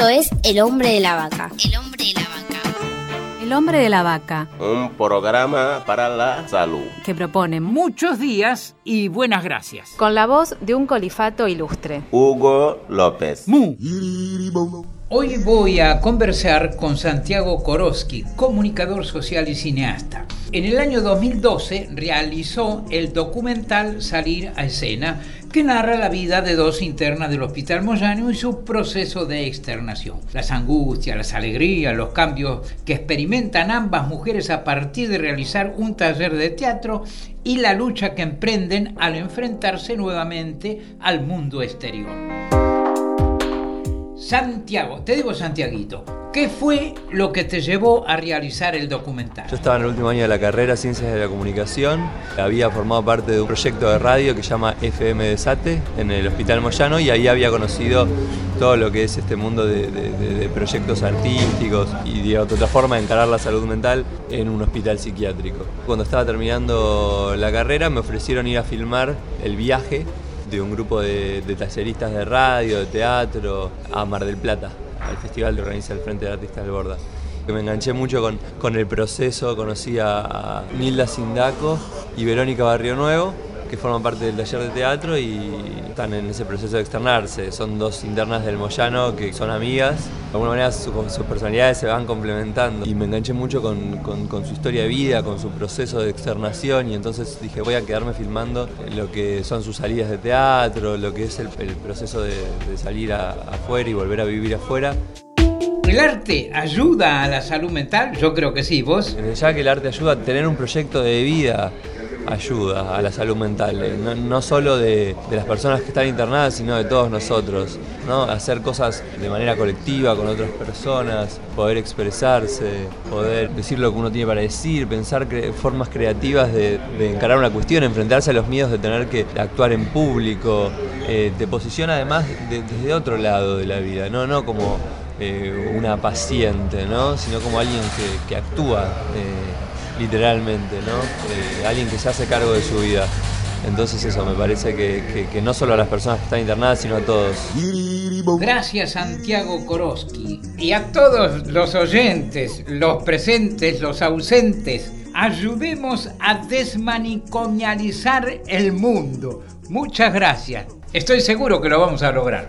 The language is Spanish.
Esto es El hombre de la vaca. El hombre de la vaca. El hombre de la vaca, Un programa para la salud. que propone Muchos días y buenas gracias. Con la voz de un colifato ilustre. Hugo López. Mu. Hoy voy a conversar con Santiago Koroski, comunicador social y cineasta. En el año 2012 realizó el documental Salir a Escena, que narra la vida de dos internas del Hospital Moyano y su proceso de externación. Las angustias, las alegrías, los cambios que experimentan ambas mujeres a partir de realizar un taller de teatro y la lucha que emprenden al enfrentarse nuevamente al mundo exterior. Santiago, te digo Santiaguito, ¿qué fue lo que te llevó a realizar el documental? Yo estaba en el último año de la carrera, Ciencias de la Comunicación. Había formado parte de un proyecto de radio que se llama FM Desate en el Hospital Moyano y ahí había conocido todo lo que es este mundo de, proyectos artísticos y de otra forma de encarar la salud mental en un hospital psiquiátrico. Cuando estaba terminando la carrera me ofrecieron ir a filmar el viaje de un grupo de, de talleristas de radio, de teatro, a Mar del Plata, al festival que organiza el Frente de Artistas del Borda. Me enganché mucho con, con el proceso, conocí a Nilda Sindaco y Verónica Barrio Nuevo, que forman parte del taller de teatro y están en ese proceso de externarse. Son dos internas del Moyano que son amigas. De alguna manera su- sus personalidades se van complementando. Y me enganché mucho con, con- con su historia de vida, con su proceso de externación y entonces dije voy a quedarme filmando lo que son sus salidas de teatro, lo que es el, el proceso de, de salir a- afuera y volver a vivir afuera. ¿El arte ayuda a la salud mental? Yo creo que sí, ¿vos? Desde ya que el arte ayuda a tener un proyecto de vida, ayuda a la salud mental, eh, no, no solo de, de las personas que están internadas, sino de todos nosotros. ¿no? Hacer cosas de manera colectiva con otras personas, poder expresarse, poder decir lo que uno tiene para decir, pensar formas creativas de, de encarar una cuestión, enfrentarse a los miedos de tener que actuar en público, eh, te posiciona además de- desde otro lado de la vida, no, no como eh, una paciente, ¿no? sino como alguien que, que actúa literalmente, ¿no? Eh, alguien que se hace cargo de su vida. Entonces eso, me parece que, que- no solo a las personas que están internadas, sino a todos. Gracias Santiago Koroski y a todos los oyentes, los presentes, los ausentes. Ayudemos a desmanicomializar el mundo. Muchas gracias. Estoy seguro que lo vamos a lograr.